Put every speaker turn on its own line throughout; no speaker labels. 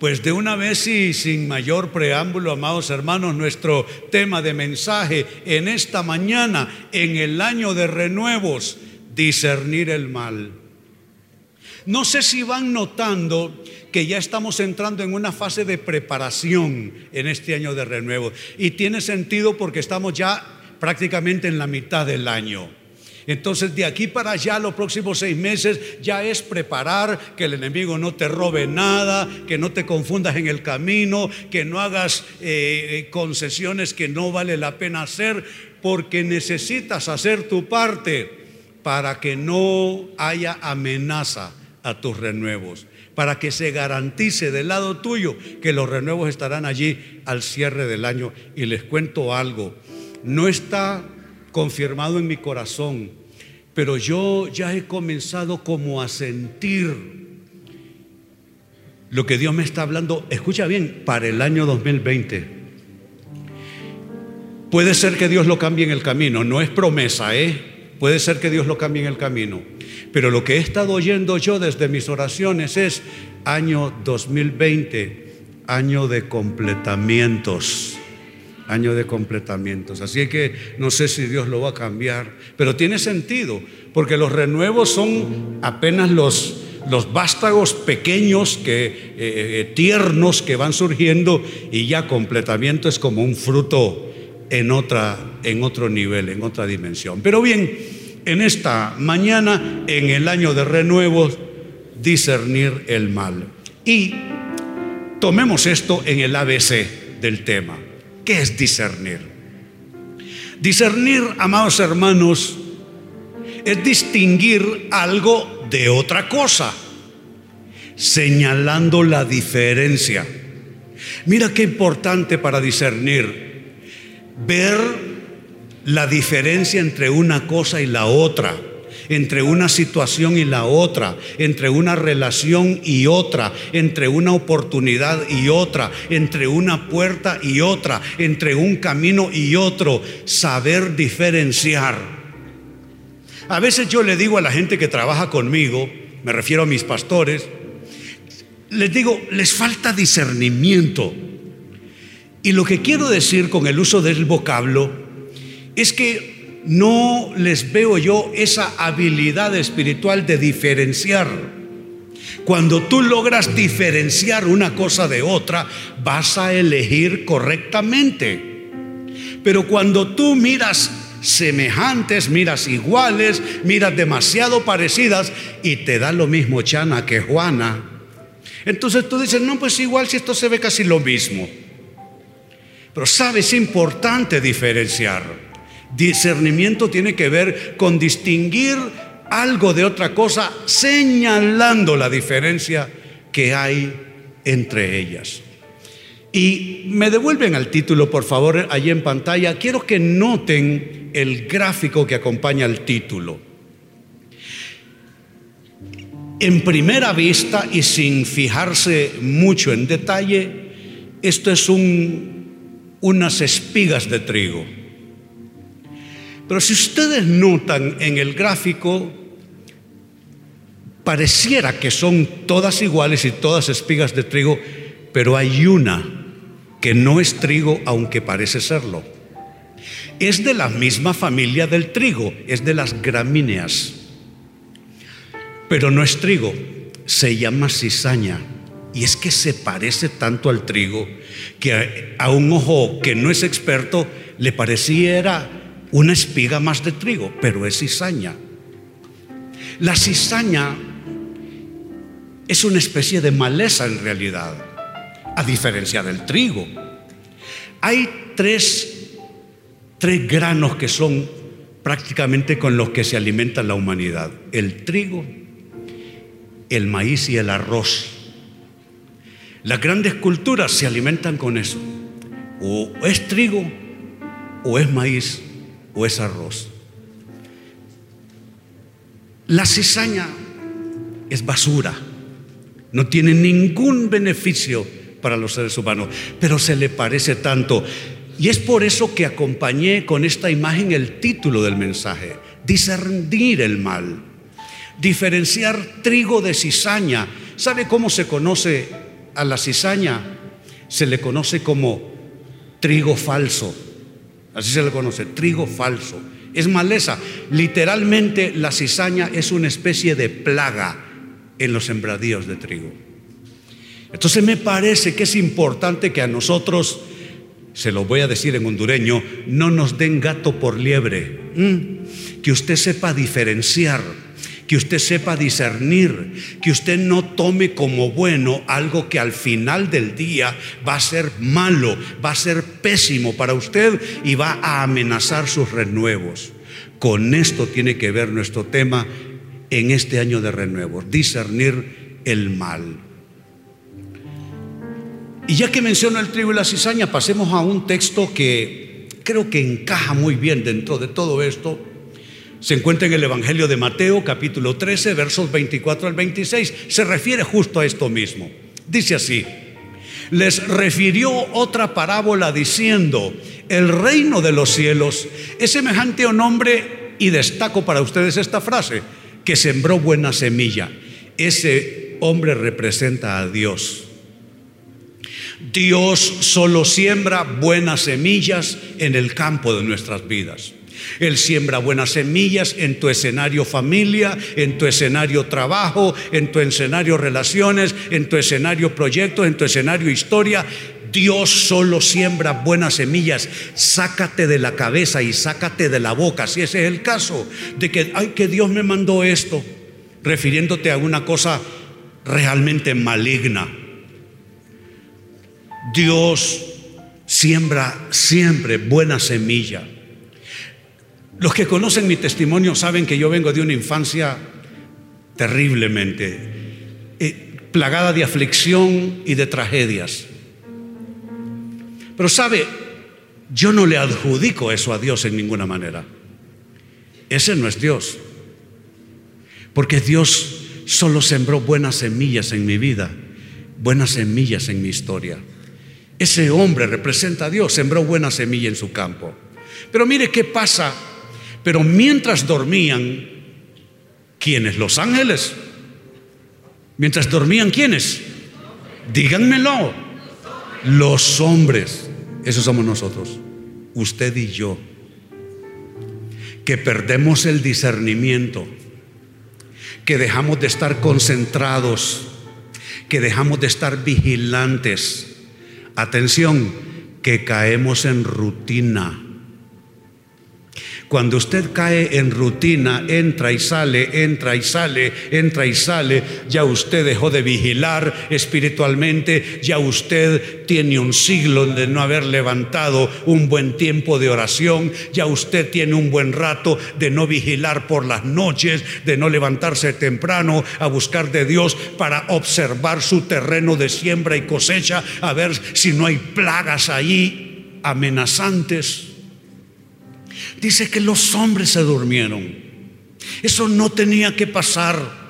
Pues de una vez y sin mayor preámbulo, amados hermanos, nuestro tema de mensaje en esta mañana, en el año de renuevos, discernir el mal. No sé si van notando que ya estamos entrando en una fase de preparación en este año de renuevo. Y tiene sentido porque estamos ya prácticamente en la mitad del año. Entonces de aquí para allá los próximos seis meses ya es preparar que el enemigo no te robe nada, que no te confundas en el camino, que no hagas eh, concesiones que no vale la pena hacer, porque necesitas hacer tu parte para que no haya amenaza a tus renuevos, para que se garantice del lado tuyo que los renuevos estarán allí al cierre del año. Y les cuento algo, no está confirmado en mi corazón, pero yo ya he comenzado como a sentir lo que Dios me está hablando, escucha bien, para el año 2020. Puede ser que Dios lo cambie en el camino, no es promesa, ¿eh? Puede ser que Dios lo cambie en el camino. Pero lo que he estado oyendo yo desde mis oraciones es año 2020, año de completamientos año de completamientos. Así que no sé si Dios lo va a cambiar, pero tiene sentido, porque los renuevos son apenas los, los vástagos pequeños, que, eh, eh, tiernos que van surgiendo y ya completamiento es como un fruto en, otra, en otro nivel, en otra dimensión. Pero bien, en esta mañana, en el año de renuevos, discernir el mal. Y tomemos esto en el ABC del tema. ¿Qué es discernir? Discernir, amados hermanos, es distinguir algo de otra cosa, señalando la diferencia. Mira qué importante para discernir, ver la diferencia entre una cosa y la otra entre una situación y la otra, entre una relación y otra, entre una oportunidad y otra, entre una puerta y otra, entre un camino y otro, saber diferenciar. A veces yo le digo a la gente que trabaja conmigo, me refiero a mis pastores, les digo, les falta discernimiento. Y lo que quiero decir con el uso del vocablo es que no les veo yo esa habilidad espiritual de diferenciar. Cuando tú logras diferenciar una cosa de otra, vas a elegir correctamente. Pero cuando tú miras semejantes, miras iguales, miras demasiado parecidas y te da lo mismo Chana que Juana, entonces tú dices, no, pues igual si esto se ve casi lo mismo. Pero sabes, es importante diferenciar. Discernimiento tiene que ver con distinguir algo de otra cosa, señalando la diferencia que hay entre ellas. Y me devuelven al título, por favor, allí en pantalla. Quiero que noten el gráfico que acompaña al título. En primera vista y sin fijarse mucho en detalle, esto es un, unas espigas de trigo. Pero si ustedes notan en el gráfico, pareciera que son todas iguales y todas espigas de trigo, pero hay una que no es trigo aunque parece serlo. Es de la misma familia del trigo, es de las gramíneas, pero no es trigo, se llama cizaña. Y es que se parece tanto al trigo que a un ojo que no es experto le pareciera una espiga más de trigo, pero es cizaña. La cizaña es una especie de maleza en realidad, a diferencia del trigo. Hay tres, tres granos que son prácticamente con los que se alimenta la humanidad. El trigo, el maíz y el arroz. Las grandes culturas se alimentan con eso. O es trigo o es maíz o es arroz. La cizaña es basura, no tiene ningún beneficio para los seres humanos, pero se le parece tanto. Y es por eso que acompañé con esta imagen el título del mensaje, discernir el mal, diferenciar trigo de cizaña. ¿Sabe cómo se conoce a la cizaña se le conoce como trigo falso. Así se le conoce, trigo falso. Es maleza. Literalmente la cizaña es una especie de plaga en los sembradíos de trigo. Entonces me parece que es importante que a nosotros, se lo voy a decir en hondureño, no nos den gato por liebre. Que usted sepa diferenciar que usted sepa discernir, que usted no tome como bueno algo que al final del día va a ser malo, va a ser pésimo para usted y va a amenazar sus renuevos. Con esto tiene que ver nuestro tema en este año de renuevos, discernir el mal. Y ya que menciono el trigo y la cizaña, pasemos a un texto que creo que encaja muy bien dentro de todo esto se encuentra en el Evangelio de Mateo capítulo 13 versos 24 al 26. Se refiere justo a esto mismo. Dice así, les refirió otra parábola diciendo, el reino de los cielos es semejante a un hombre, y destaco para ustedes esta frase, que sembró buena semilla. Ese hombre representa a Dios. Dios solo siembra buenas semillas en el campo de nuestras vidas. Él siembra buenas semillas en tu escenario familia, en tu escenario trabajo, en tu escenario relaciones, en tu escenario proyecto, en tu escenario historia. Dios solo siembra buenas semillas. Sácate de la cabeza y sácate de la boca, si ese es el caso, de que, ay, que Dios me mandó esto, refiriéndote a una cosa realmente maligna. Dios siembra siempre buena semilla. Los que conocen mi testimonio saben que yo vengo de una infancia terriblemente eh, plagada de aflicción y de tragedias. Pero sabe, yo no le adjudico eso a Dios en ninguna manera. Ese no es Dios. Porque Dios solo sembró buenas semillas en mi vida, buenas semillas en mi historia. Ese hombre representa a Dios, sembró buena semilla en su campo. Pero mire qué pasa pero mientras dormían, ¿quiénes? Los ángeles. Mientras dormían, ¿quiénes? Díganmelo. Los hombres. Esos somos nosotros. Usted y yo. Que perdemos el discernimiento. Que dejamos de estar concentrados. Que dejamos de estar vigilantes. Atención, que caemos en rutina cuando usted cae en rutina, entra y sale, entra y sale, entra y sale, ya usted dejó de vigilar espiritualmente, ya usted tiene un siglo de no haber levantado un buen tiempo de oración, ya usted tiene un buen rato de no vigilar por las noches, de no levantarse temprano a buscar de Dios para observar su terreno de siembra y cosecha, a ver si no hay plagas ahí amenazantes. Dice que los hombres se durmieron. Eso no tenía que pasar.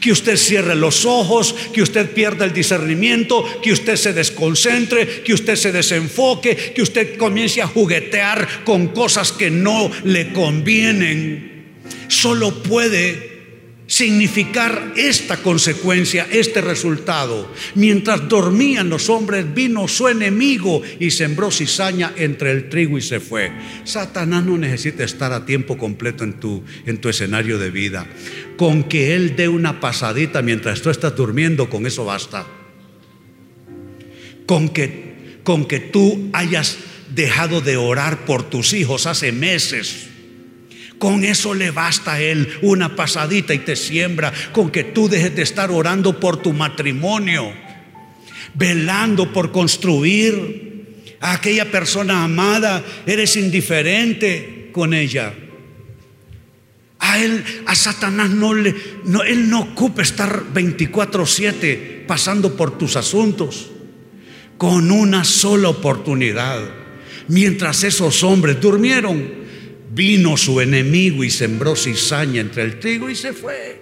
Que usted cierre los ojos, que usted pierda el discernimiento, que usted se desconcentre, que usted se desenfoque, que usted comience a juguetear con cosas que no le convienen. Solo puede significar esta consecuencia, este resultado. Mientras dormían los hombres, vino su enemigo y sembró cizaña entre el trigo y se fue. Satanás no necesita estar a tiempo completo en tu, en tu escenario de vida. Con que Él dé una pasadita mientras tú estás durmiendo, con eso basta. Con que, con que tú hayas dejado de orar por tus hijos hace meses con eso le basta a Él una pasadita y te siembra. Con que tú dejes de estar orando por tu matrimonio, velando por construir a aquella persona amada. Eres indiferente con ella. A él, a Satanás no le, no, él no ocupa estar 24/7 pasando por tus asuntos con una sola oportunidad. Mientras esos hombres durmieron, Vino su enemigo y sembró cizaña entre el trigo y se fue.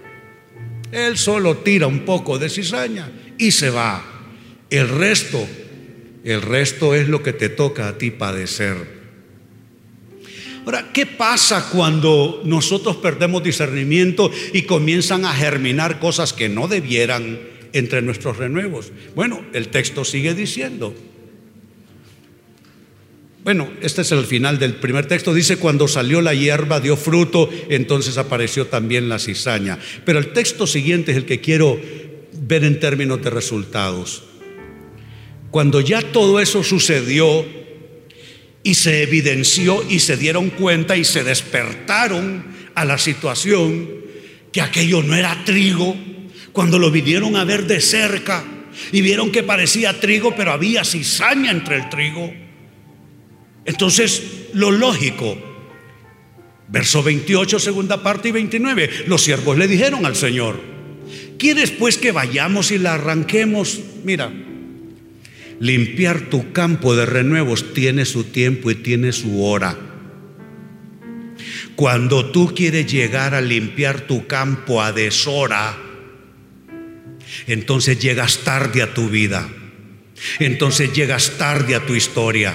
Él solo tira un poco de cizaña y se va. El resto, el resto es lo que te toca a ti padecer. Ahora, ¿qué pasa cuando nosotros perdemos discernimiento y comienzan a germinar cosas que no debieran entre nuestros renuevos. Bueno, el texto sigue diciendo. Bueno, este es el final del primer texto. Dice, cuando salió la hierba dio fruto, entonces apareció también la cizaña. Pero el texto siguiente es el que quiero ver en términos de resultados. Cuando ya todo eso sucedió y se evidenció y se dieron cuenta y se despertaron a la situación que aquello no era trigo, cuando lo vinieron a ver de cerca y vieron que parecía trigo, pero había cizaña entre el trigo. Entonces, lo lógico, verso 28, segunda parte y 29, los siervos le dijeron al Señor, ¿quieres pues que vayamos y la arranquemos? Mira, limpiar tu campo de renuevos tiene su tiempo y tiene su hora. Cuando tú quieres llegar a limpiar tu campo a deshora, entonces llegas tarde a tu vida. Entonces llegas tarde a tu historia.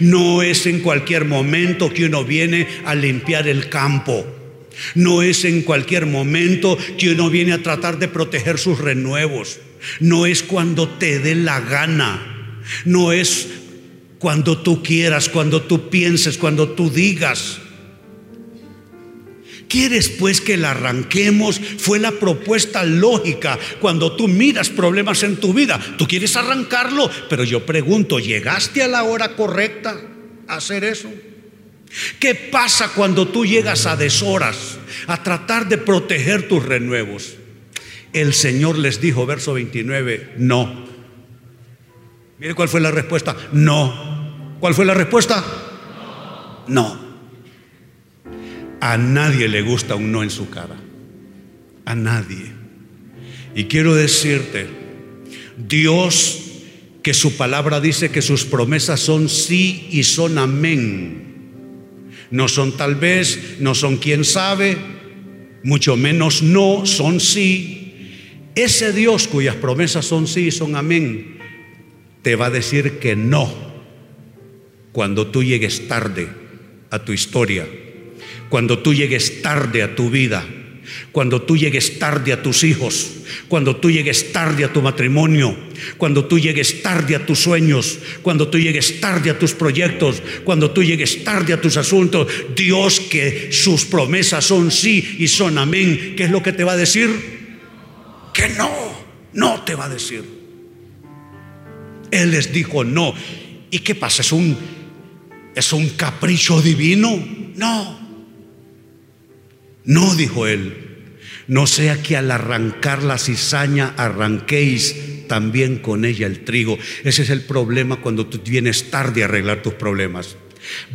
No es en cualquier momento que uno viene a limpiar el campo. No es en cualquier momento que uno viene a tratar de proteger sus renuevos. No es cuando te dé la gana. No es cuando tú quieras, cuando tú pienses, cuando tú digas. ¿Quieres pues que la arranquemos? Fue la propuesta lógica. Cuando tú miras problemas en tu vida, tú quieres arrancarlo, pero yo pregunto, ¿llegaste a la hora correcta a hacer eso? ¿Qué pasa cuando tú llegas a deshoras a tratar de proteger tus renuevos? El Señor les dijo, verso 29, no. Mire cuál fue la respuesta, no. ¿Cuál fue la respuesta? No. A nadie le gusta un no en su cara. A nadie. Y quiero decirte, Dios que su palabra dice que sus promesas son sí y son amén. No son tal vez, no son quién sabe, mucho menos no, son sí. Ese Dios cuyas promesas son sí y son amén, te va a decir que no cuando tú llegues tarde a tu historia cuando tú llegues tarde a tu vida, cuando tú llegues tarde a tus hijos, cuando tú llegues tarde a tu matrimonio, cuando tú llegues tarde a tus sueños, cuando tú llegues tarde a tus proyectos, cuando tú llegues tarde a tus asuntos, Dios que sus promesas son sí y son amén, ¿qué es lo que te va a decir? Que no, no te va a decir. Él les dijo no. ¿Y qué pasa? ¿Es un, es un capricho divino? No. No, dijo él, no sea que al arrancar la cizaña arranquéis también con ella el trigo. Ese es el problema cuando tú vienes tarde a arreglar tus problemas.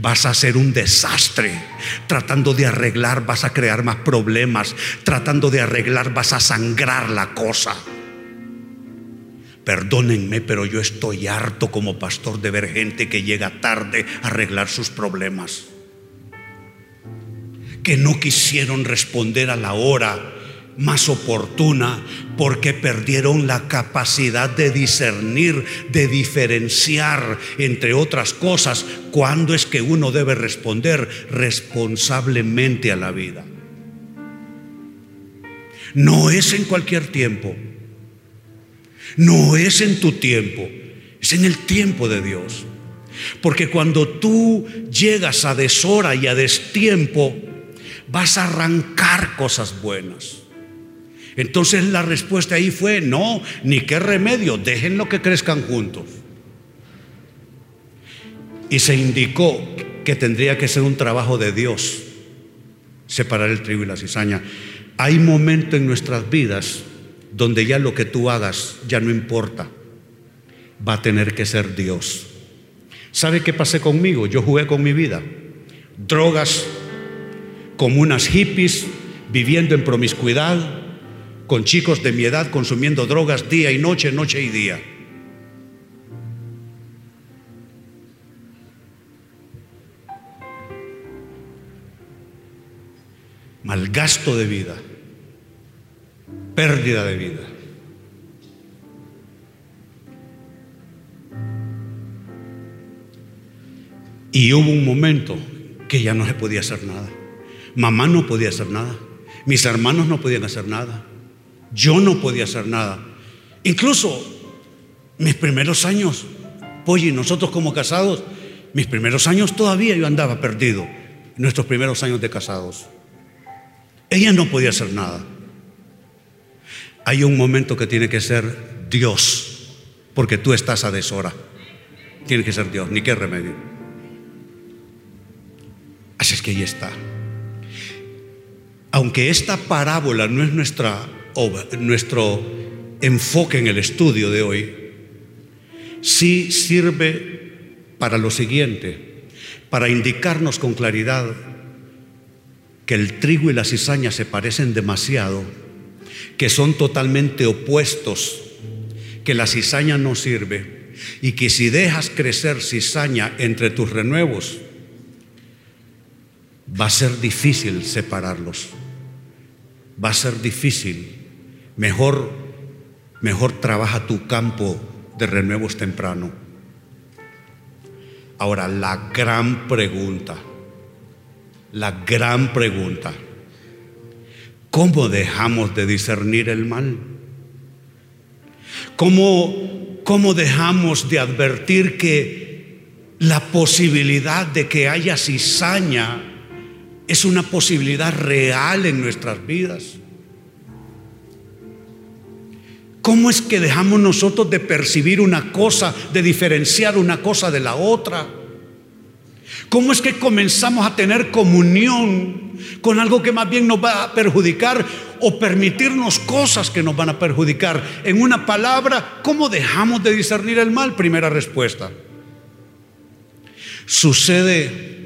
Vas a hacer un desastre. Tratando de arreglar vas a crear más problemas. Tratando de arreglar vas a sangrar la cosa. Perdónenme, pero yo estoy harto como pastor de ver gente que llega tarde a arreglar sus problemas que no quisieron responder a la hora más oportuna porque perdieron la capacidad de discernir, de diferenciar, entre otras cosas, cuándo es que uno debe responder responsablemente a la vida. No es en cualquier tiempo, no es en tu tiempo, es en el tiempo de Dios. Porque cuando tú llegas a deshora y a destiempo, vas a arrancar cosas buenas. Entonces la respuesta ahí fue, no, ni qué remedio, déjenlo que crezcan juntos. Y se indicó que tendría que ser un trabajo de Dios separar el trigo y la cizaña. Hay momentos en nuestras vidas donde ya lo que tú hagas ya no importa, va a tener que ser Dios. ¿Sabe qué pasé conmigo? Yo jugué con mi vida. Drogas, como unas hippies viviendo en promiscuidad, con chicos de mi edad consumiendo drogas día y noche, noche y día. Malgasto de vida, pérdida de vida. Y hubo un momento que ya no se podía hacer nada. Mamá no podía hacer nada. Mis hermanos no podían hacer nada. Yo no podía hacer nada. Incluso mis primeros años, oye, nosotros como casados, mis primeros años todavía yo andaba perdido, nuestros primeros años de casados. Ella no podía hacer nada. Hay un momento que tiene que ser Dios, porque tú estás a deshora. Tiene que ser Dios, ni qué remedio. Así es que ahí está. Aunque esta parábola no es nuestra, nuestro enfoque en el estudio de hoy, sí sirve para lo siguiente, para indicarnos con claridad que el trigo y la cizaña se parecen demasiado, que son totalmente opuestos, que la cizaña no sirve y que si dejas crecer cizaña entre tus renuevos, va a ser difícil separarlos. Va a ser difícil. Mejor, mejor trabaja tu campo de renuevos temprano. Ahora, la gran pregunta, la gran pregunta, ¿cómo dejamos de discernir el mal? ¿Cómo, cómo dejamos de advertir que la posibilidad de que haya cizaña es una posibilidad real en nuestras vidas? ¿Cómo es que dejamos nosotros de percibir una cosa, de diferenciar una cosa de la otra? ¿Cómo es que comenzamos a tener comunión con algo que más bien nos va a perjudicar o permitirnos cosas que nos van a perjudicar? En una palabra, ¿cómo dejamos de discernir el mal? Primera respuesta. Sucede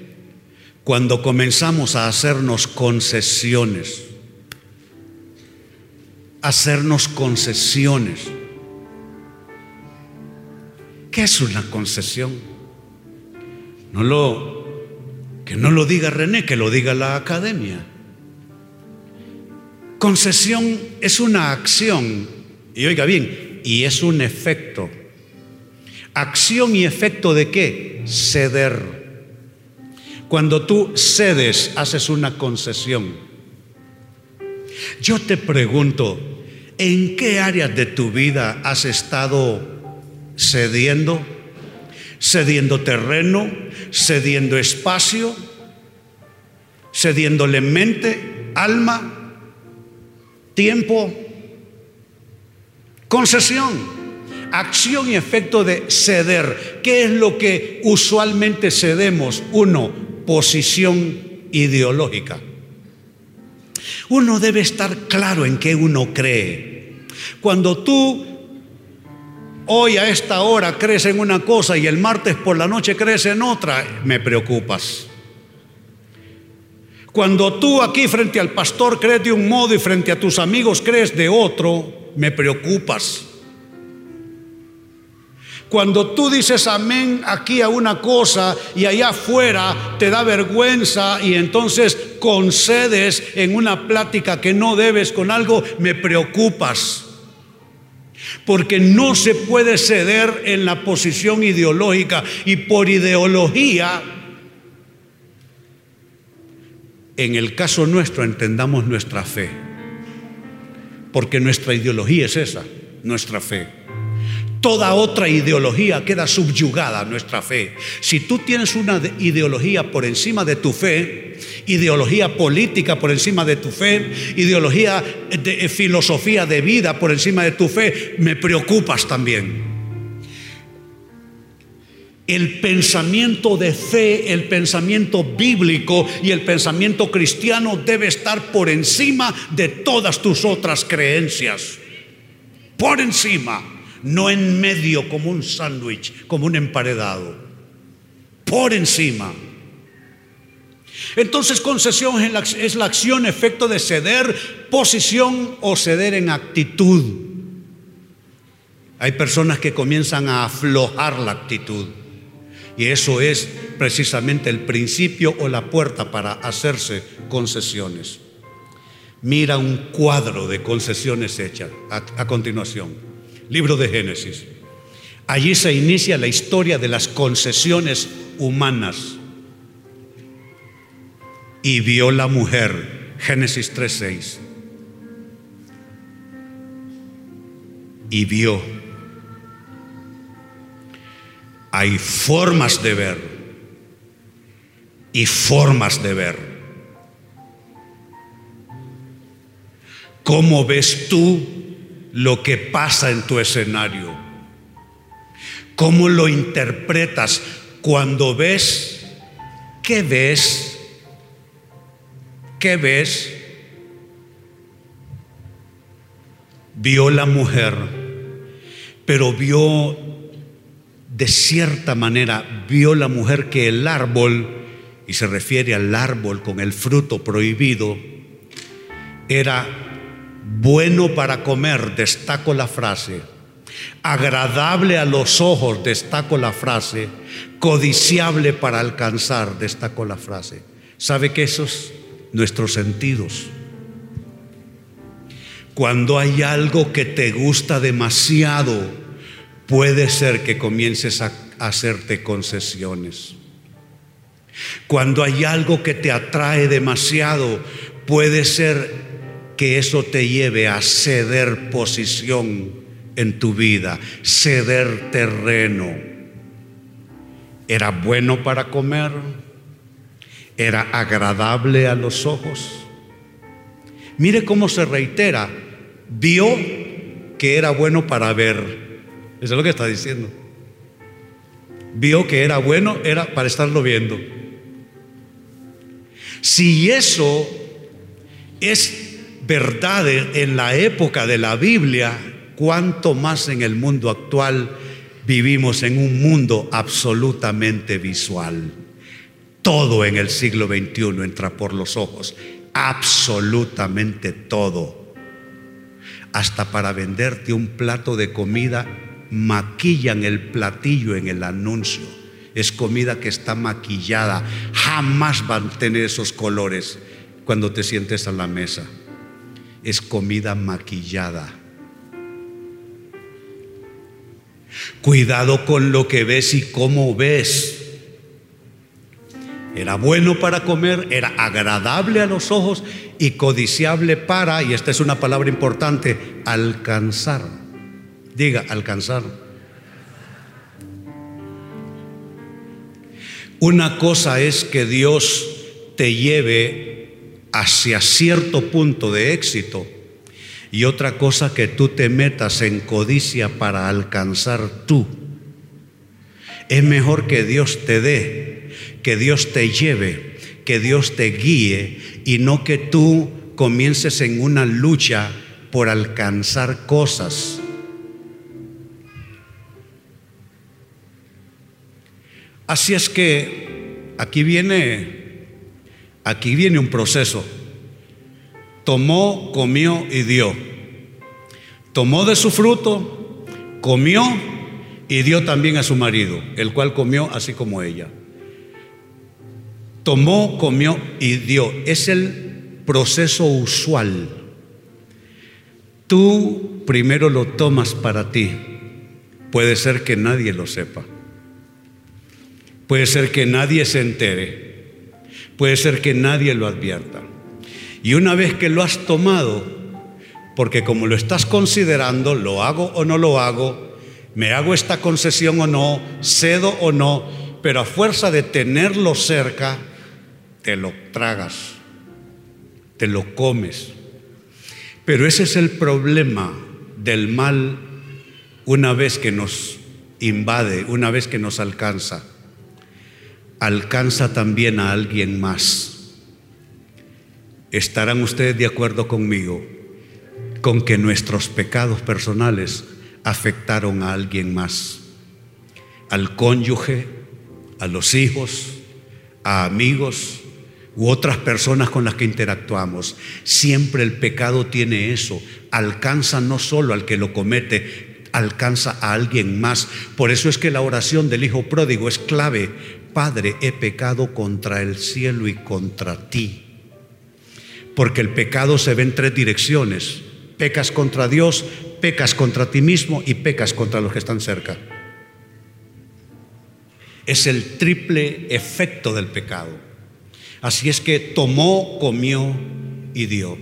cuando comenzamos a hacernos concesiones hacernos concesiones. ¿Qué es una concesión? No lo que no lo diga René, que lo diga la academia. Concesión es una acción, y oiga bien, y es un efecto. Acción y efecto de qué? Ceder. Cuando tú cedes, haces una concesión. Yo te pregunto, ¿En qué áreas de tu vida has estado cediendo? Cediendo terreno, cediendo espacio, cediéndole mente, alma, tiempo, concesión, acción y efecto de ceder. ¿Qué es lo que usualmente cedemos? Uno, posición ideológica. Uno debe estar claro en qué uno cree. Cuando tú hoy a esta hora crees en una cosa y el martes por la noche crees en otra, me preocupas. Cuando tú aquí frente al pastor crees de un modo y frente a tus amigos crees de otro, me preocupas. Cuando tú dices amén aquí a una cosa y allá afuera te da vergüenza y entonces concedes en una plática que no debes con algo, me preocupas. Porque no se puede ceder en la posición ideológica y por ideología, en el caso nuestro entendamos nuestra fe. Porque nuestra ideología es esa, nuestra fe. Toda otra ideología queda subyugada a nuestra fe. Si tú tienes una ideología por encima de tu fe, ideología política por encima de tu fe, ideología de eh, filosofía de vida por encima de tu fe, me preocupas también. El pensamiento de fe, el pensamiento bíblico y el pensamiento cristiano debe estar por encima de todas tus otras creencias. Por encima no en medio como un sándwich, como un emparedado, por encima. Entonces concesión es la, acción, efecto de ceder posición o ceder en actitud. Hay personas que comienzan a aflojar la actitud y eso es precisamente el principio o la puerta para hacerse concesiones. Mira un cuadro de concesiones hechas a continuación. Libro de Génesis. Allí se inicia la historia de las concesiones humanas. Y vio la mujer, Génesis 3:6. y vio. Hay formas de ver y formas de ver. ¿Cómo ves tú lo que pasa en tu escenario? ¿Cómo lo interpretas cuando ves? ¿Qué ves? ¿Qué ves? Vio la mujer, pero vio de cierta manera, vio la mujer que el árbol, y se refiere al árbol con el fruto prohibido, era bueno para comer, destaco la frase, agradable a los ojos, destaco la frase, codiciable para alcanzar, destaco la frase. ¿Sabe que esos nuestros sentidos? Cuando hay algo que te gusta demasiado, puede ser que comiences a hacerte concesiones. Cuando hay algo que te atrae demasiado, puede ser que eso te lleve a ceder posición en tu vida, ceder terreno. Era bueno para comer, era agradable a los ojos. Mire cómo se reitera, vio que era bueno para ver. Eso es lo que está diciendo. Vio que era bueno, era para estarlo viendo. Si eso es verdad en la época de la Biblia, cuánto más en el mundo actual vivimos en un mundo absolutamente visual. Todo en el siglo XXI entra por los ojos, absolutamente todo. Hasta para venderte un plato de comida maquillan el platillo en el anuncio. Es comida que está maquillada. Jamás van a tener esos colores cuando te sientes a la mesa. Es comida maquillada. Cuidado con lo que ves y cómo ves. Era bueno para comer, era agradable a los ojos y codiciable para, y esta es una palabra importante, alcanzar. Diga, alcanzar. Una cosa es que Dios te lleve hacia cierto punto de éxito y otra cosa que tú te metas en codicia para alcanzar tú. Es mejor que Dios te dé, que Dios te lleve, que Dios te guíe y no que tú comiences en una lucha por alcanzar cosas Así es que aquí viene, aquí viene un proceso. Tomó, comió y dio. Tomó de su fruto, comió y dio también a su marido, el cual comió así como ella. Tomó, comió y dio. Es el proceso usual. Tú primero lo tomas para ti. Puede ser que nadie lo sepa. Puede ser que nadie se entere. Puede ser que nadie lo advierta. Y una vez que lo has tomado, porque como lo estás considerando, lo hago o no lo hago, me hago esta concesión o no, cedo o no, pero a fuerza de tenerlo cerca, te lo tragas, te lo comes. Pero ese es el problema del mal una vez que nos invade, una vez que nos alcanza alcanza también a alguien más. ¿Estarán ustedes de acuerdo conmigo con que nuestros pecados personales afectaron a alguien más? Al cónyuge, a los hijos, a amigos u otras personas con las que interactuamos. Siempre el pecado tiene eso. Alcanza no solo al que lo comete, alcanza a alguien más. Por eso es que la oración del Hijo Pródigo es clave Padre, he pecado contra el cielo y contra ti. Porque el pecado se ve en tres direcciones. Pecas contra Dios, pecas contra ti mismo y pecas contra los que están cerca. Es el triple efecto del pecado. Así es que tomó, comió y dio.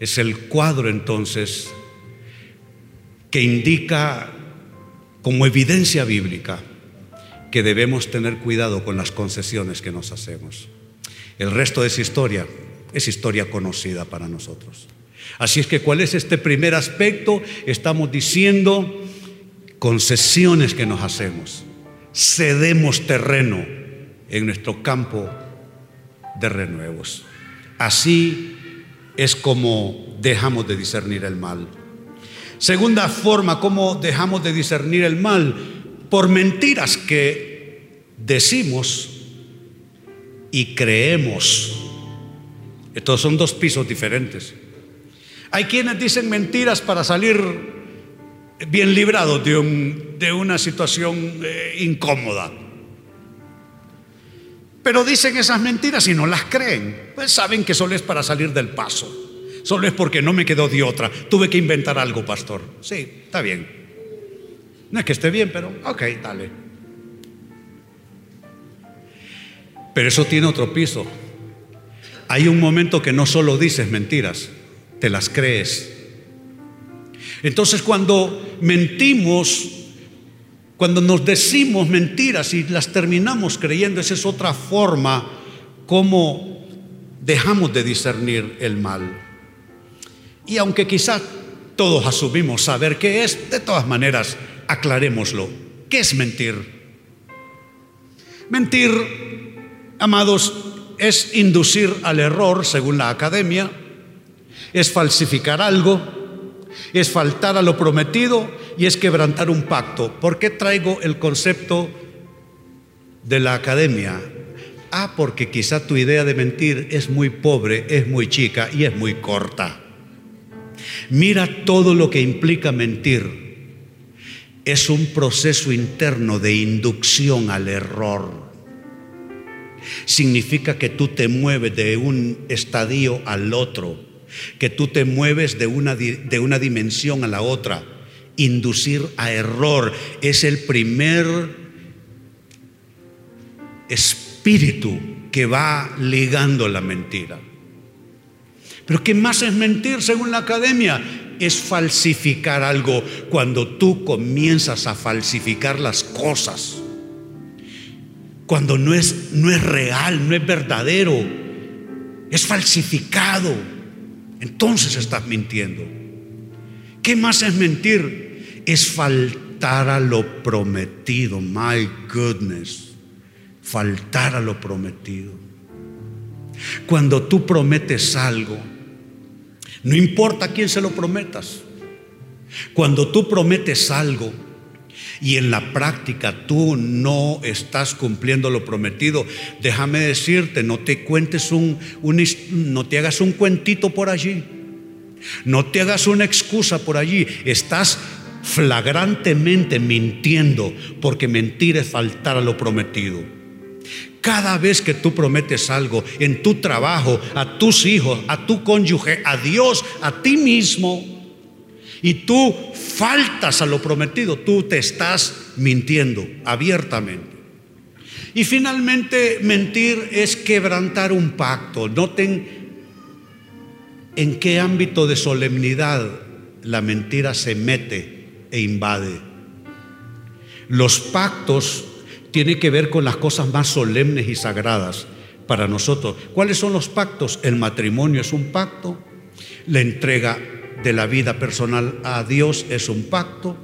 Es el cuadro entonces que indica como evidencia bíblica que debemos tener cuidado con las concesiones que nos hacemos. El resto esa historia es historia conocida para nosotros. Así es que, ¿cuál es este primer aspecto? Estamos diciendo concesiones que nos hacemos. Cedemos terreno en nuestro campo de renuevos. Así es como dejamos de discernir el mal. Segunda forma, ¿cómo dejamos de discernir el mal? Por mentiras que decimos y creemos. Estos son dos pisos diferentes. Hay quienes dicen mentiras para salir bien librados de, una situación eh, incómoda. Pero dicen esas mentiras y no las creen. Pues saben que solo es para salir del paso. Solo es porque no me quedó de otra. Tuve que inventar algo, pastor. Sí, está bien. No es que esté bien, pero ok, dale. Pero eso tiene otro piso. Hay un momento que no solo dices mentiras, te las crees. Entonces cuando mentimos, cuando nos decimos mentiras y las terminamos creyendo, esa es otra forma como dejamos de discernir el mal. Y aunque quizás todos asumimos saber qué es, de todas maneras, aclarémoslo. ¿Qué es mentir? Mentir, amados, es inducir al error, según la academia, es falsificar algo, es faltar a lo prometido y es quebrantar un pacto. ¿Por qué traigo el concepto de la academia? Ah, porque quizá tu idea de mentir es muy pobre, es muy chica y es muy corta. Mira todo lo que implica mentir. Es un proceso interno de inducción al error. Significa que tú te mueves de un estadio al otro, que tú te mueves de una, de una dimensión a la otra. Inducir a error es el primer espíritu que va ligando la mentira. Pero ¿qué más es mentir según la academia? Es falsificar algo cuando tú comienzas a falsificar las cosas. Cuando no es, no es real, no es verdadero, es falsificado. Entonces estás mintiendo. ¿Qué más es mentir? Es faltar a lo prometido. My goodness. Faltar a lo prometido. Cuando tú prometes algo, no importa a quién se lo prometas. Cuando tú prometes algo y en la práctica tú no estás cumpliendo lo prometido, déjame decirte, no te cuentes un, no te hagas un cuentito por allí. No te hagas una excusa por allí. Estás flagrantemente mintiendo porque mentir es faltar a lo prometido. Cada vez que tú prometes algo en tu trabajo, a tus hijos, a tu cónyuge, a Dios, a ti mismo, y tú faltas a lo prometido, tú te estás mintiendo abiertamente. Y finalmente, mentir es quebrantar un pacto. Noten en qué ámbito de solemnidad la mentira se mete e invade. Los pactos tiene que ver con las cosas más solemnes y sagradas para nosotros. ¿Cuáles son los pactos? El matrimonio es un pacto, la entrega de la vida personal a Dios es un pacto.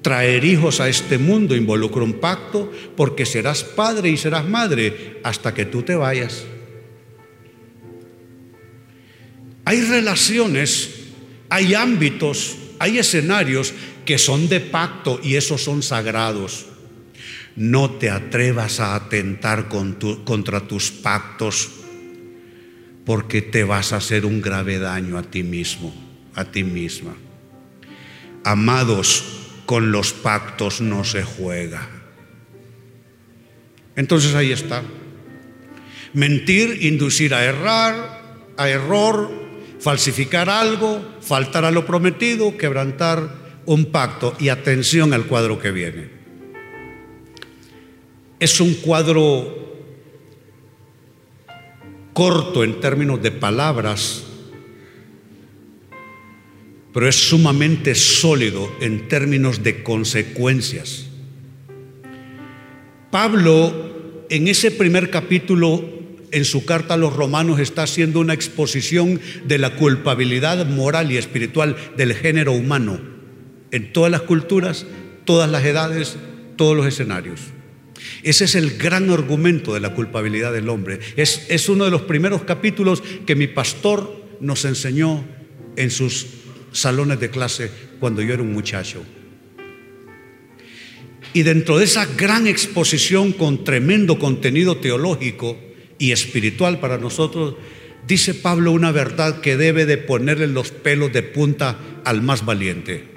Traer hijos a este mundo involucra un pacto porque serás padre y serás madre hasta que tú te vayas. Hay relaciones, hay ámbitos, hay escenarios que son de pacto y esos son sagrados. No te atrevas a atentar contra tus pactos porque te vas a hacer un grave daño a ti mismo, a ti misma. Amados, con los pactos no se juega. Entonces ahí está. Mentir, inducir a errar, a error, falsificar algo, faltar a lo prometido, quebrantar un pacto. Y atención al cuadro que viene. Es un cuadro corto en términos de palabras, pero es sumamente sólido en términos de consecuencias. Pablo, en ese primer capítulo, en su carta a los romanos, está haciendo una exposición de la culpabilidad moral y espiritual del género humano en todas las culturas, todas las edades, todos los escenarios. Ese es el gran argumento de la culpabilidad del hombre. Es, es uno de los primeros capítulos que mi pastor nos enseñó en sus salones de clase cuando yo era un muchacho. Y dentro de esa gran exposición con tremendo contenido teológico y espiritual para nosotros, dice Pablo una verdad que debe de ponerle los pelos de punta al más valiente.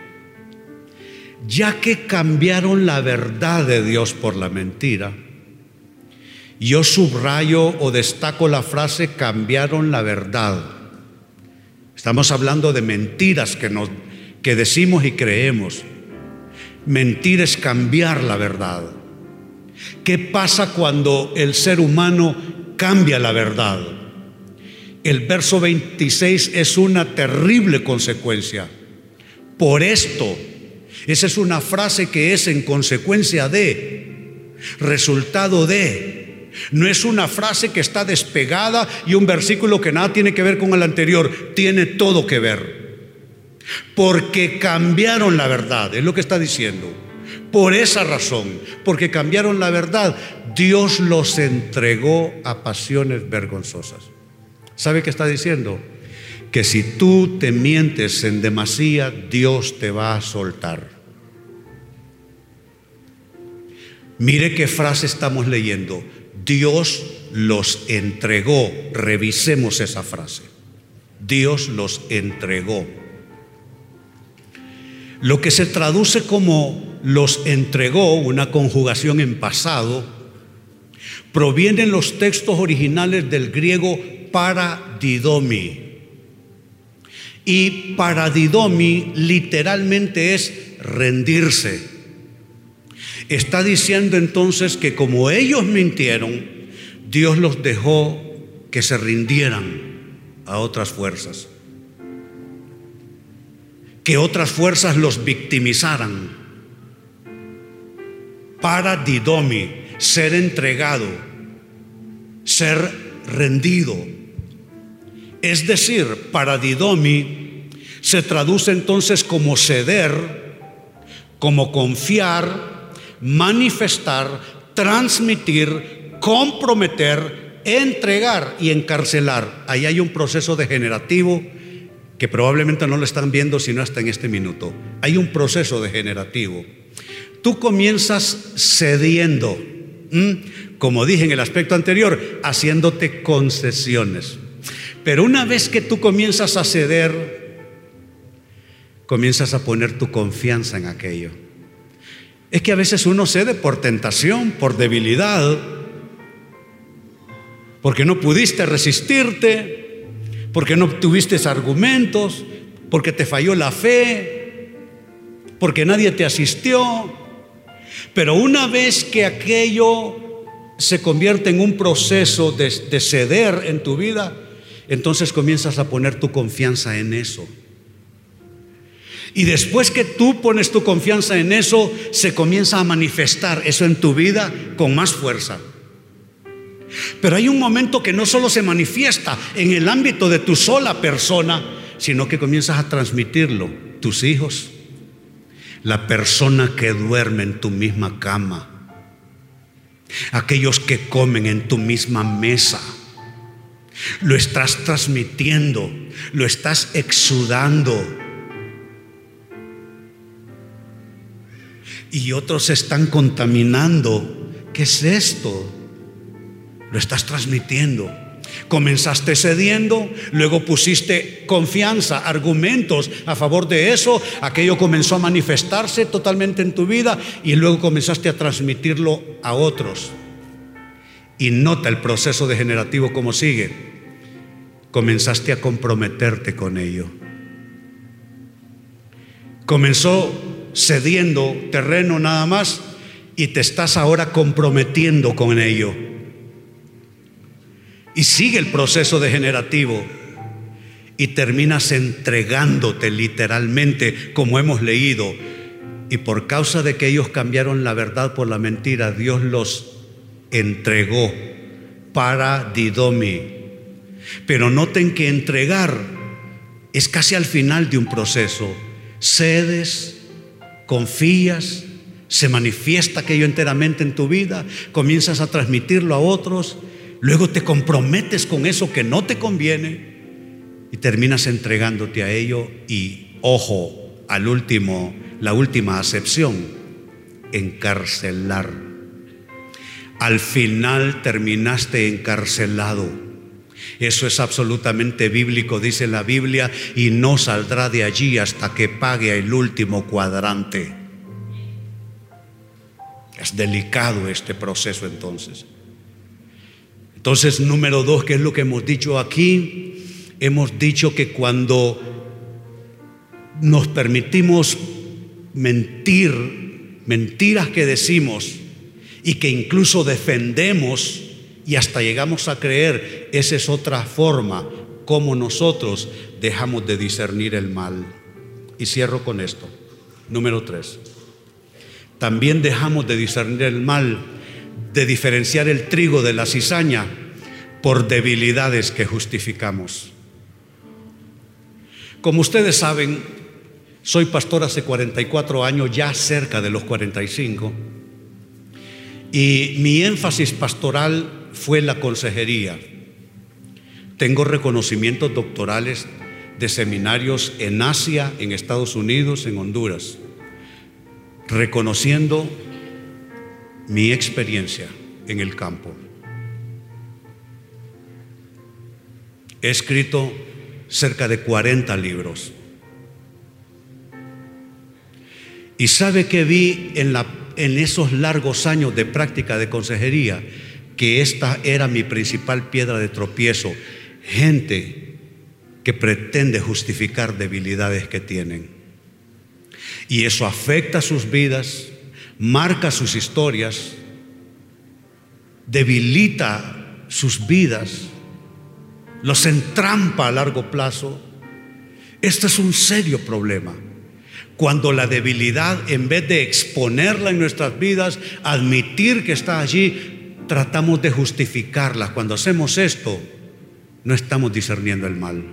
Ya que cambiaron la verdad de Dios por la mentira, yo subrayo o destaco la frase cambiaron la verdad. Estamos hablando de mentiras que, que decimos y creemos. Mentir es cambiar la verdad. ¿Qué pasa cuando el ser humano cambia la verdad? El verso 26 es una terrible consecuencia. Por esto, esa es una frase que es en consecuencia de, resultado de. No es una frase que está despegada y un versículo que nada tiene que ver con el anterior, tiene todo que ver. Porque cambiaron la verdad, es lo que está diciendo. Por esa razón, porque cambiaron la verdad, Dios los entregó a pasiones vergonzosas. ¿Sabe qué está diciendo? Que si tú te mientes en demasía, Dios te va a soltar. Mire qué frase estamos leyendo. Dios los entregó. Revisemos esa frase. Dios los entregó. Lo que se traduce como los entregó, una conjugación en pasado, proviene en los textos originales del griego paradidomi. Y paradidomi literalmente es rendirse. Está diciendo entonces que como ellos mintieron, Dios los dejó que se rindieran a otras fuerzas que otras fuerzas los victimizaran. Para Didomi, ser entregado, ser rendido. Es decir, para Didomi se traduce entonces como ceder, como confiar, manifestar, transmitir, comprometer, entregar y encarcelar. Ahí hay un proceso degenerativo que probablemente no lo están viendo sino hasta en este minuto. Hay un proceso degenerativo. Tú comienzas cediendo, como dije en el aspecto anterior, haciéndote concesiones. Pero una vez que tú comienzas a ceder, comienzas a poner tu confianza en aquello. Es que a veces uno cede por tentación, por debilidad, porque no pudiste resistirte, porque no tuviste argumentos, porque te falló la fe, porque nadie te asistió. Pero una vez que aquello se convierte en un proceso de, de ceder en tu vida, entonces comienzas a poner tu confianza en eso. Y después que tú pones tu confianza en eso, se comienza a manifestar eso en tu vida con más fuerza. Pero hay un momento que no solo se manifiesta en el ámbito de tu sola persona, sino que comienzas a transmitirlo. Tus hijos, la persona que duerme en tu misma cama, aquellos que comen en tu misma mesa. Lo estás transmitiendo, lo estás exudando. Y otros están contaminando. ¿Qué es esto? Lo estás transmitiendo. Comenzaste cediendo, luego pusiste confianza, argumentos a favor de eso, aquello comenzó a manifestarse totalmente en tu vida y luego comenzaste a transmitirlo a otros. Y nota el proceso degenerativo como sigue. Comenzaste a comprometerte con ello. Comenzó cediendo terreno nada más y te estás ahora comprometiendo con ello. Y sigue el proceso degenerativo. y terminas entregándote literalmente, como hemos leído. Y por causa de que ellos cambiaron la verdad por la mentira, Dios los entregó para Didomi. Pero noten que entregar es casi al final de un proceso. Cedes, confías, se manifiesta aquello enteramente en tu vida, comienzas a transmitirlo a otros, luego te comprometes con eso que no te conviene y terminas entregándote a ello y ojo al último, la última acepción, encarcelar. Al final terminaste encarcelado. Eso es absolutamente bíblico, dice la Biblia, y no saldrá de allí hasta que pague el último cuadrante. Es delicado este proceso entonces. Entonces, número dos, ¿qué es lo que hemos dicho aquí? Hemos dicho que cuando nos permitimos mentir, mentiras que decimos y que incluso defendemos y hasta llegamos a creer, esa es otra forma como nosotros dejamos de discernir el mal. Y cierro con esto. Número tres también dejamos de discernir el mal, de diferenciar el trigo de la cizaña por debilidades que justificamos. Como ustedes saben, soy pastor hace 44 años, ya cerca de los 45, y mi énfasis pastoral fue la consejería. Tengo reconocimientos doctorales de seminarios en Asia, en Estados Unidos, en Honduras reconociendo mi experiencia en el campo. He escrito cerca de 40 libros. Y sabe que vi en, la, en esos largos años de práctica de consejería que esta era mi principal piedra de tropiezo. Gente que pretende justificar debilidades que tienen. Y eso afecta sus vidas, marca sus historias, debilita sus vidas, los entrampa a largo plazo. Este es un serio problema. Cuando la debilidad, en vez de exponerla en nuestras vidas, admitir que está allí, tratamos de justificarla. Cuando hacemos esto, no estamos discerniendo el mal.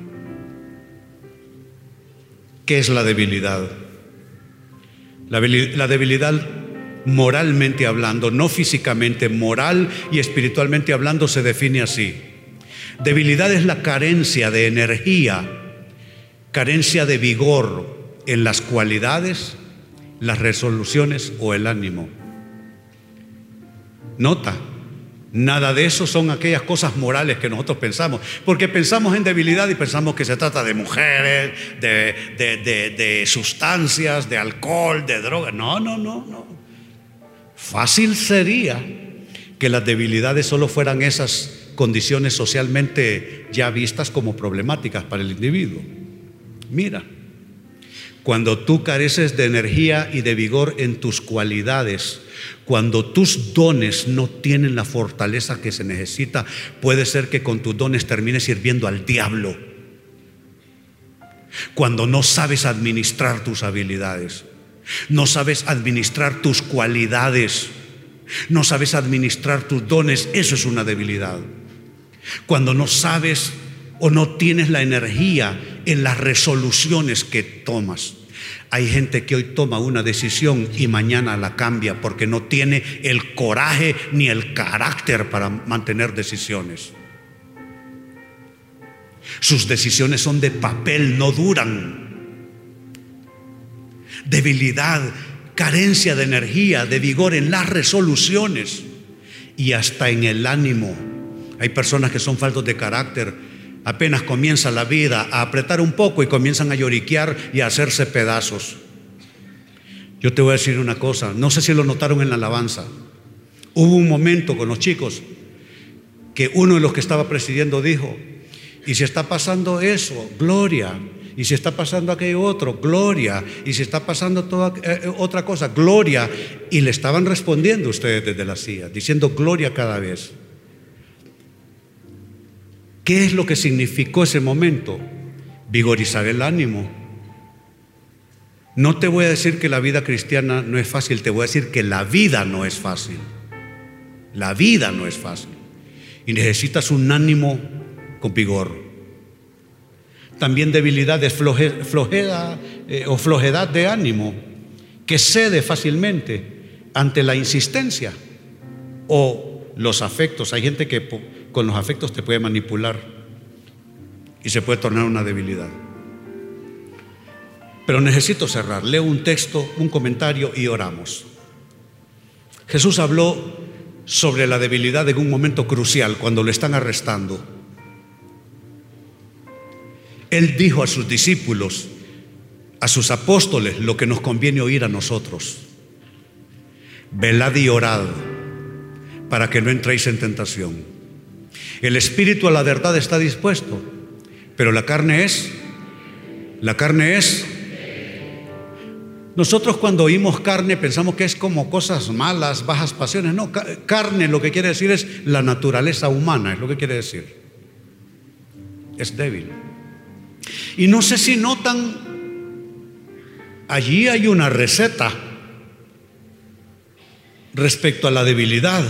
¿Qué es la debilidad? La debilidad moralmente hablando, no físicamente, moral y espiritualmente hablando se define así. Debilidad es la carencia de energía, carencia de vigor en las cualidades, las resoluciones o el ánimo. Nota, Nada de eso son aquellas cosas morales que nosotros pensamos, porque pensamos en debilidad y pensamos que se trata de mujeres, de, sustancias, de alcohol, de drogas. No, no, no, no. Fácil sería que las debilidades solo fueran esas condiciones socialmente ya vistas como problemáticas para el individuo. Mira, cuando tú careces de energía y de vigor en tus cualidades, cuando tus dones no tienen la fortaleza que se necesita, puede ser que con tus dones termines sirviendo al diablo. Cuando no sabes administrar tus habilidades, no sabes administrar tus cualidades, no sabes administrar tus dones, eso es una debilidad. Cuando no sabes o no tienes la energía en las resoluciones que tomas. Hay gente que hoy toma una decisión y mañana la cambia porque no tiene el coraje ni el carácter para mantener decisiones. Sus decisiones son de papel, no duran. Debilidad, carencia de energía, de vigor en las resoluciones y hasta en el ánimo. Hay personas que son faltos de carácter apenas comienza la vida a apretar un poco y comienzan a lloriquear y a hacerse pedazos. Yo te voy a decir una cosa, no sé si lo notaron en la alabanza. Hubo un momento con los chicos que uno de los que estaba presidiendo dijo, y si está pasando eso, gloria. Y si está pasando aquello otro, gloria. Y si está pasando toda eh, otra cosa, gloria. Y le estaban respondiendo ustedes desde la CIA, diciendo gloria cada vez. ¿Qué es lo que significó ese momento? vigorizar el ánimo. No te voy a decir que la vida cristiana no es fácil, te voy a decir que la vida no es fácil. La vida no es fácil. Y necesitas un ánimo con vigor. También debilidades, flojeda eh, o flojedad de ánimo, que cede fácilmente ante la insistencia o los afectos. Hay gente que con los afectos te puede manipular y se puede tornar una debilidad. Pero necesito cerrar. Leo un texto, un comentario y oramos. Jesús habló sobre la debilidad en un momento crucial, cuando lo están arrestando. Él dijo a sus discípulos, a sus apóstoles, lo que nos conviene oír a nosotros. Velad y orad para que no entréis en tentación. El espíritu a la verdad está dispuesto, pero la carne es, la carne es nosotros cuando oímos carne pensamos que es como cosas malas, bajas pasiones. No, carne lo que quiere decir es la naturaleza humana, es lo que quiere decir. Es débil. Y no sé si notan, allí hay una receta respecto a la debilidad.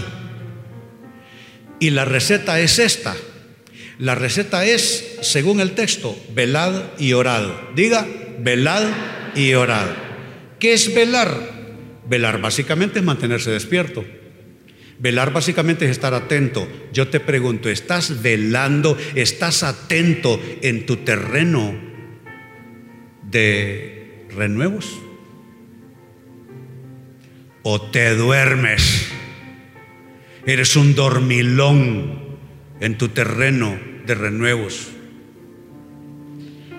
Y la receta es esta. La receta es, según el texto, velad y orad. Diga, velad y orad. ¿Qué es velar? Velar básicamente es mantenerse despierto. Velar básicamente es estar atento. Yo te pregunto, ¿estás velando, estás atento en tu terreno de renuevos? ¿O te duermes? Eres un dormilón en tu terreno de renuevos.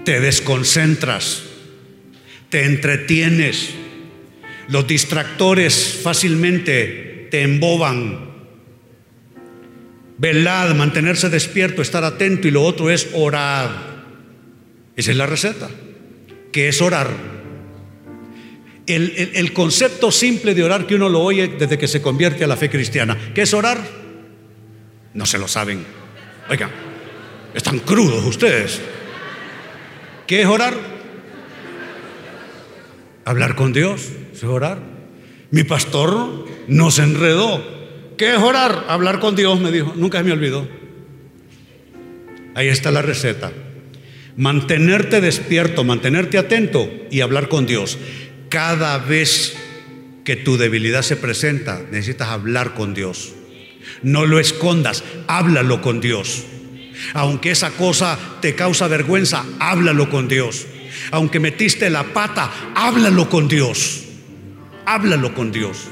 Te desconcentras te entretienes, los distractores fácilmente te emboban. Velad, mantenerse despierto, estar atento y lo otro es orar. Esa es la receta. ¿Qué es orar? El, el, concepto simple de orar que uno lo oye desde que se convierte a la fe cristiana. ¿Qué es orar? No se lo saben. Oigan, están crudos ustedes. ¿Qué es orar? Hablar con Dios es orar. Mi pastor nos enredó. ¿Qué es orar? Hablar con Dios, me dijo. Nunca me olvidó. Ahí está la receta. Mantenerte despierto, mantenerte atento y hablar con Dios. Cada vez que tu debilidad se presenta, necesitas hablar con Dios. No lo escondas, háblalo con Dios. Aunque esa cosa te causa vergüenza, háblalo con Dios. Aunque metiste la pata, háblalo con Dios. Háblalo con Dios.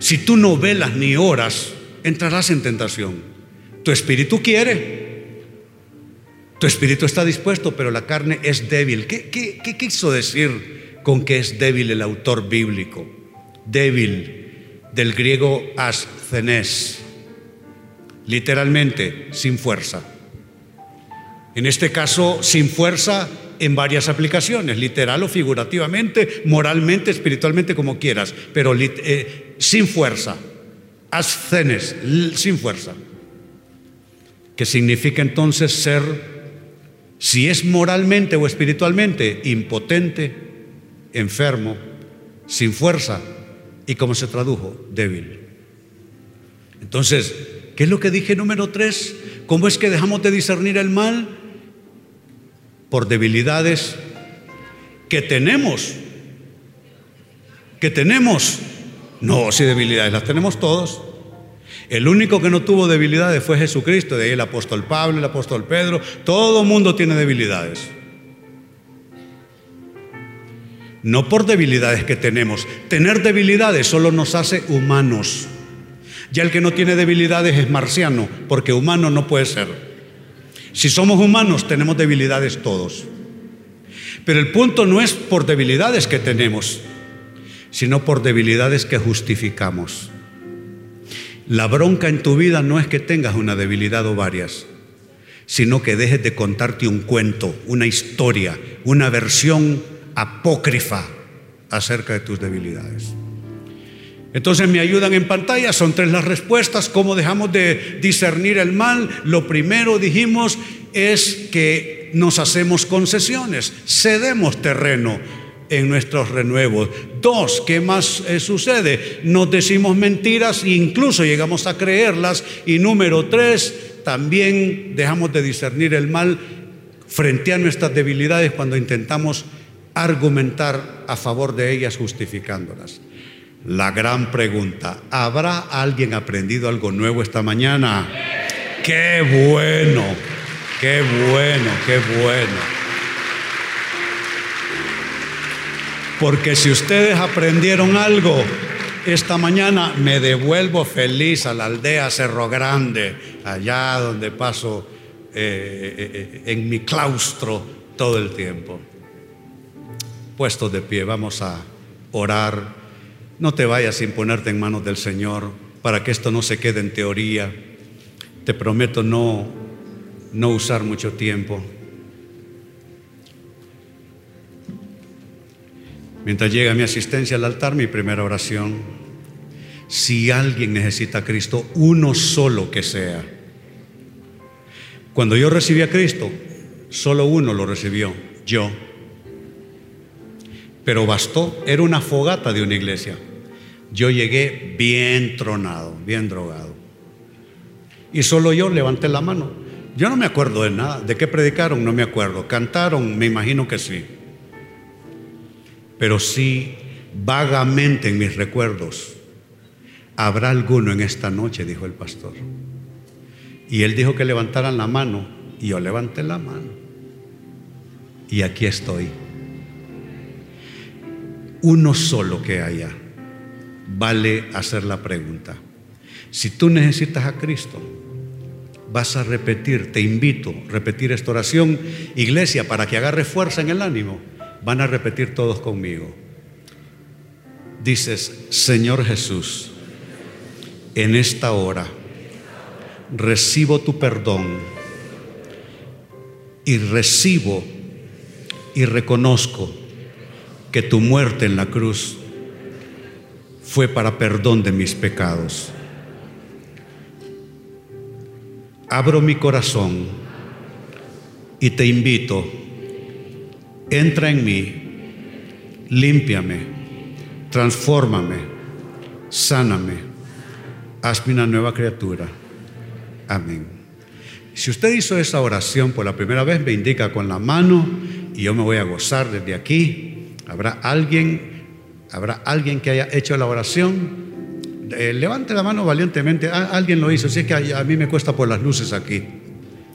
Si tú no velas ni oras, entrarás en tentación. Tu espíritu quiere. Tu espíritu está dispuesto, pero la carne es débil. ¿Qué, quiso decir con que es débil el autor bíblico? Débil, del griego ascenes, literalmente sin fuerza. En este caso, sin fuerza en varias aplicaciones, literal o figurativamente, moralmente, espiritualmente, como quieras, pero eh, sin fuerza. Ascenes, sin fuerza. Que significa entonces ser, si es moralmente o espiritualmente, impotente, enfermo, sin fuerza y como se tradujo, débil. Entonces, ¿qué es lo que dije número tres? ¿Cómo es que dejamos de discernir el mal? por debilidades que tenemos. Que tenemos. No, si debilidades, las tenemos todos. El único que no tuvo debilidades fue Jesucristo, de ahí el apóstol Pablo, el apóstol Pedro, todo mundo tiene debilidades. No por debilidades que tenemos. Tener debilidades solo nos hace humanos. Ya el que no tiene debilidades es marciano, porque humano no puede ser. Si somos humanos, tenemos debilidades todos. Pero el punto no es por debilidades que tenemos, sino por debilidades que justificamos. La bronca en tu vida no es que tengas una debilidad o varias, sino que dejes de contarte un cuento, una historia, una versión apócrifa acerca de tus debilidades. Entonces me ayudan en pantalla, son tres las respuestas, cómo dejamos de discernir el mal. Lo primero dijimos es que nos hacemos concesiones, cedemos terreno en nuestros renuevos. Dos, ¿qué más eh, sucede? Nos decimos mentiras e incluso llegamos a creerlas. Y número tres, también dejamos de discernir el mal frente a nuestras debilidades cuando intentamos argumentar a favor de ellas justificándolas. La gran pregunta, ¿habrá alguien aprendido algo nuevo esta mañana? Qué bueno, qué bueno, qué bueno. Porque si ustedes aprendieron algo esta mañana, me devuelvo feliz a la aldea Cerro Grande, allá donde paso eh, eh, eh, en mi claustro todo el tiempo. Puestos de pie, vamos a orar. No te vayas sin ponerte en manos del Señor para que esto no se quede en teoría. Te prometo no, no usar mucho tiempo. Mientras llega mi asistencia al altar, mi primera oración, si alguien necesita a Cristo, uno solo que sea. Cuando yo recibí a Cristo, solo uno lo recibió, yo. Pero bastó, era una fogata de una iglesia. Yo llegué bien tronado, bien drogado. Y solo yo levanté la mano. Yo no me acuerdo de nada. ¿De qué predicaron? No me acuerdo. ¿Cantaron? Me imagino que sí pero sí vagamente en mis recuerdos. Habrá alguno en esta noche, dijo el pastor. Y él dijo que levantaran la mano y yo levanté la mano. Y aquí estoy. Uno solo que haya. Vale hacer la pregunta. Si tú necesitas a Cristo, vas a repetir, te invito a repetir esta oración, iglesia, para que agarre fuerza en el ánimo Van a repetir todos conmigo. Dices, Señor Jesús, en esta hora recibo tu perdón y recibo y reconozco que tu muerte en la cruz fue para perdón de mis pecados. Abro mi corazón y te invito entra en mí, límpiame, transfórmame, sáname, hazme una nueva criatura. Amén. Si usted hizo esa oración por la primera vez, me indica con la mano y yo me voy a gozar desde aquí. Habrá alguien, habrá alguien que haya hecho la oración. Eh, levante la mano valientemente. alguien lo hizo. Si es que a, mí me cuesta por las luces aquí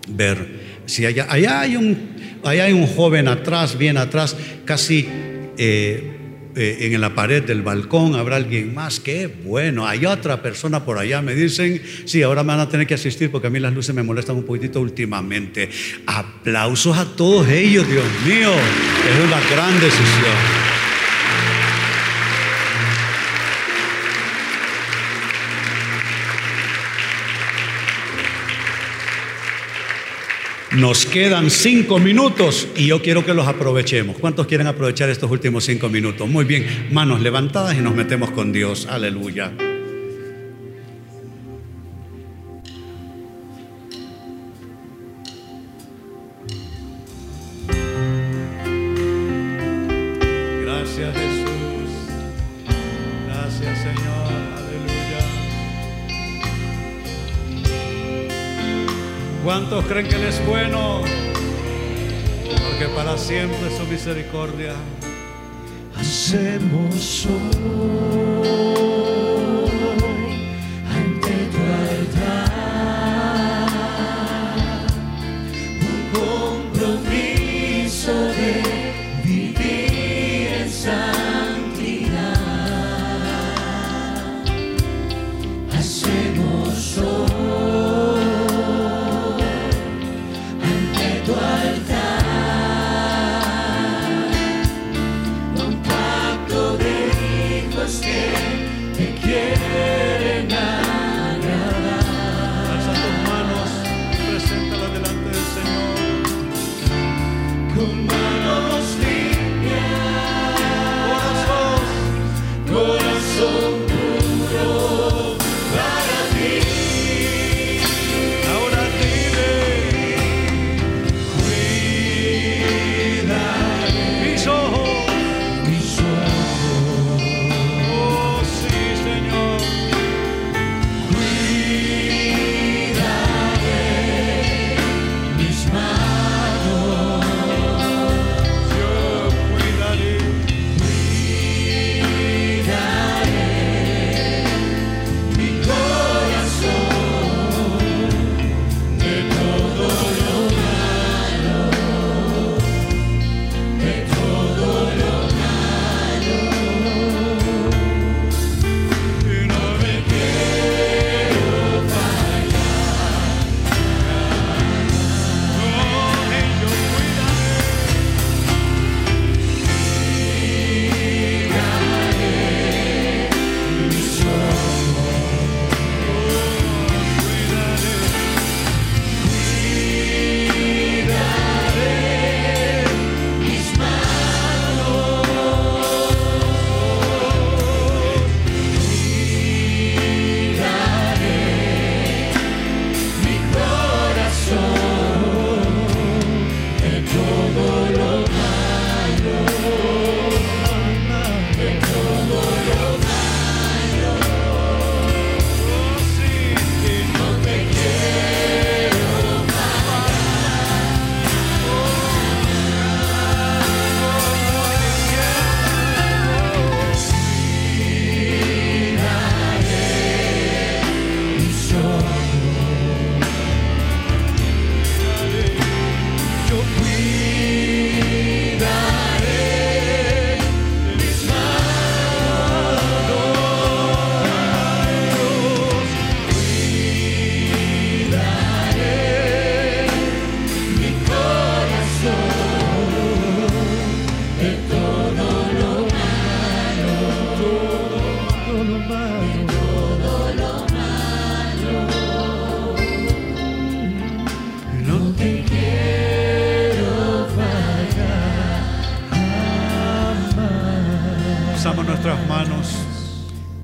ver. Si allá, allá hay un Allá hay un joven atrás, bien atrás, casi eh, eh, en la pared del balcón. Habrá alguien más. Qué bueno. Hay otra persona por allá. Me dicen, sí, ahora me van a tener que asistir porque a mí las luces me molestan un poquitito últimamente. Aplausos a todos ellos, Dios mío. Es una gran decisión. Nos quedan cinco minutos y yo quiero que los aprovechemos. ¿Cuántos quieren aprovechar estos últimos cinco minutos? Muy bien, manos levantadas y nos metemos con Dios. Aleluya. Es bueno? Porque para siempre su misericordia.
Hacemos hoy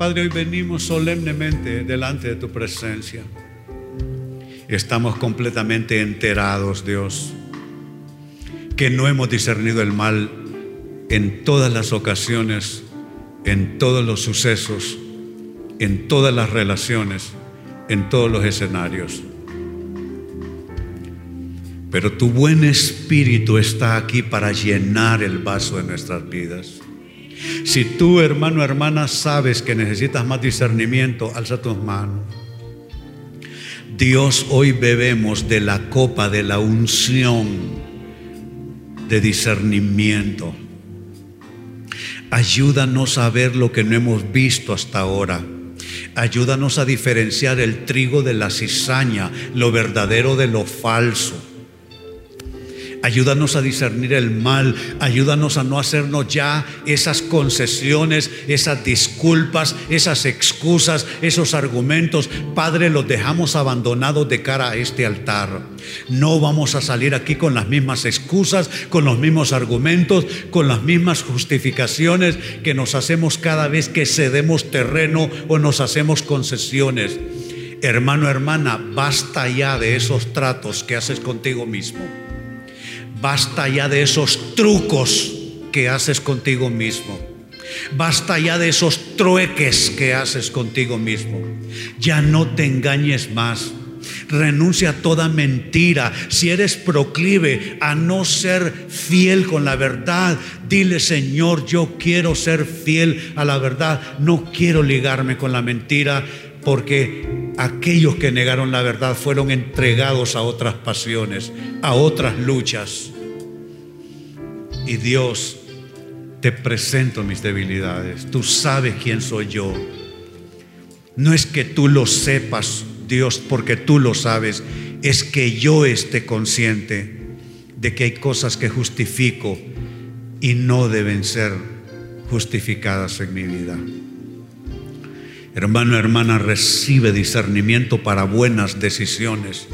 Padre, hoy venimos solemnemente delante de tu presencia. Estamos completamente enterados, Dios, que no hemos discernido el mal en todas las ocasiones, en todos los sucesos, en todas las relaciones, en todos los escenarios. Pero tu buen espíritu está aquí para llenar el vaso de nuestras vidas. Si tú, hermano, hermana, sabes que necesitas más discernimiento, alza tus manos. Dios, hoy bebemos de la copa de la unción de discernimiento. Ayúdanos a ver lo que no hemos visto hasta ahora. Ayúdanos a diferenciar el trigo de la cizaña, lo verdadero de lo falso. Ayúdanos a discernir el mal, ayúdanos a no hacernos ya esas concesiones, esas disculpas, esas excusas, esos argumentos. Padre, los dejamos abandonados de cara a este altar. No vamos a salir aquí con las mismas excusas, con los mismos argumentos, con las mismas justificaciones que nos hacemos cada vez que cedemos terreno o nos hacemos concesiones. Hermano, hermana, basta ya de esos tratos que haces contigo mismo. Basta ya de esos trucos que haces contigo mismo. Basta ya de esos trueques que haces contigo mismo. Ya no te engañes más. Renuncia a toda mentira. Si eres proclive a no ser fiel con la verdad, dile Señor, yo quiero ser fiel a la verdad. No quiero ligarme con la mentira porque aquellos que negaron la verdad fueron entregados a otras pasiones, a otras luchas. Y Dios, te presento mis debilidades. Tú sabes quién soy yo. No es que tú lo sepas, Dios, porque tú lo sabes. Es que yo esté consciente de que hay cosas que justifico y no deben ser justificadas en mi vida. Hermano, hermana, recibe discernimiento para buenas decisiones.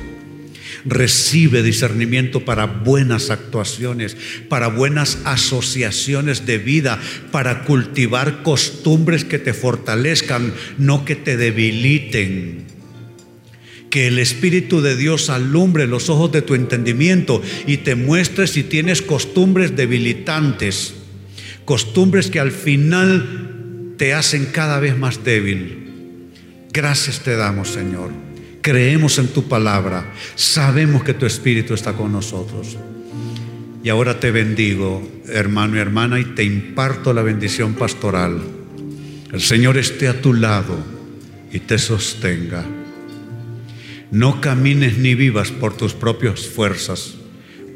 Recibe discernimiento para buenas actuaciones, para buenas asociaciones de vida, para cultivar costumbres que te fortalezcan, no que te debiliten. Que el Espíritu de Dios alumbre los ojos de tu entendimiento y te muestre si tienes costumbres debilitantes, costumbres que al final te hacen cada vez más débil. Gracias te damos, Señor. Creemos en tu palabra. Sabemos que tu Espíritu está con nosotros. Y ahora te bendigo, hermano y hermana, y te imparto la bendición pastoral. El Señor esté a tu lado y te sostenga. No camines ni vivas por tus propias fuerzas,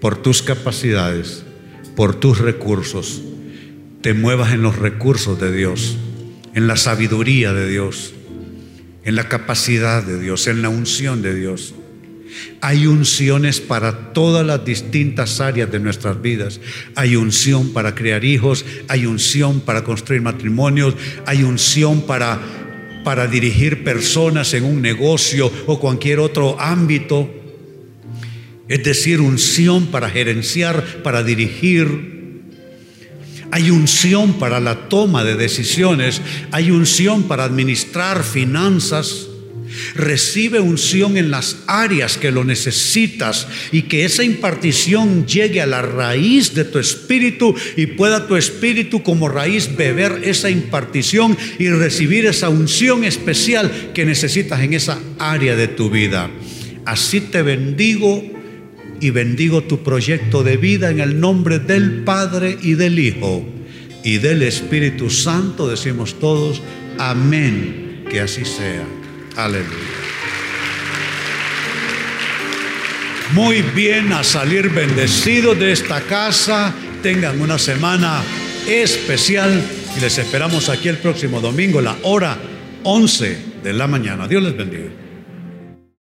por tus capacidades, por tus recursos. Te muevas en los recursos de Dios, en la sabiduría de Dios, en la capacidad de Dios, en la unción de Dios. Hay unciones para todas las distintas áreas de nuestras vidas. Hay unción para crear hijos, hay unción para construir matrimonios, hay unción para para dirigir personas en un negocio o cualquier otro ámbito. Es decir, unción para gerenciar, para dirigir. Hay unción para la toma de decisiones. Hay unción para administrar finanzas. Recibe unción en las áreas que lo necesitas y que esa impartición llegue a la raíz de tu espíritu y pueda tu espíritu como raíz beber esa impartición y recibir esa unción especial que necesitas en esa área de tu vida. Así te bendigo y bendigo tu proyecto de vida en el nombre del Padre y del Hijo y del Espíritu Santo. Decimos todos, amén, que así sea. Aleluya. Muy bien a salir bendecidos de esta casa. Tengan una semana especial y les esperamos aquí el próximo domingo, la hora 11 de la mañana. Dios les bendiga.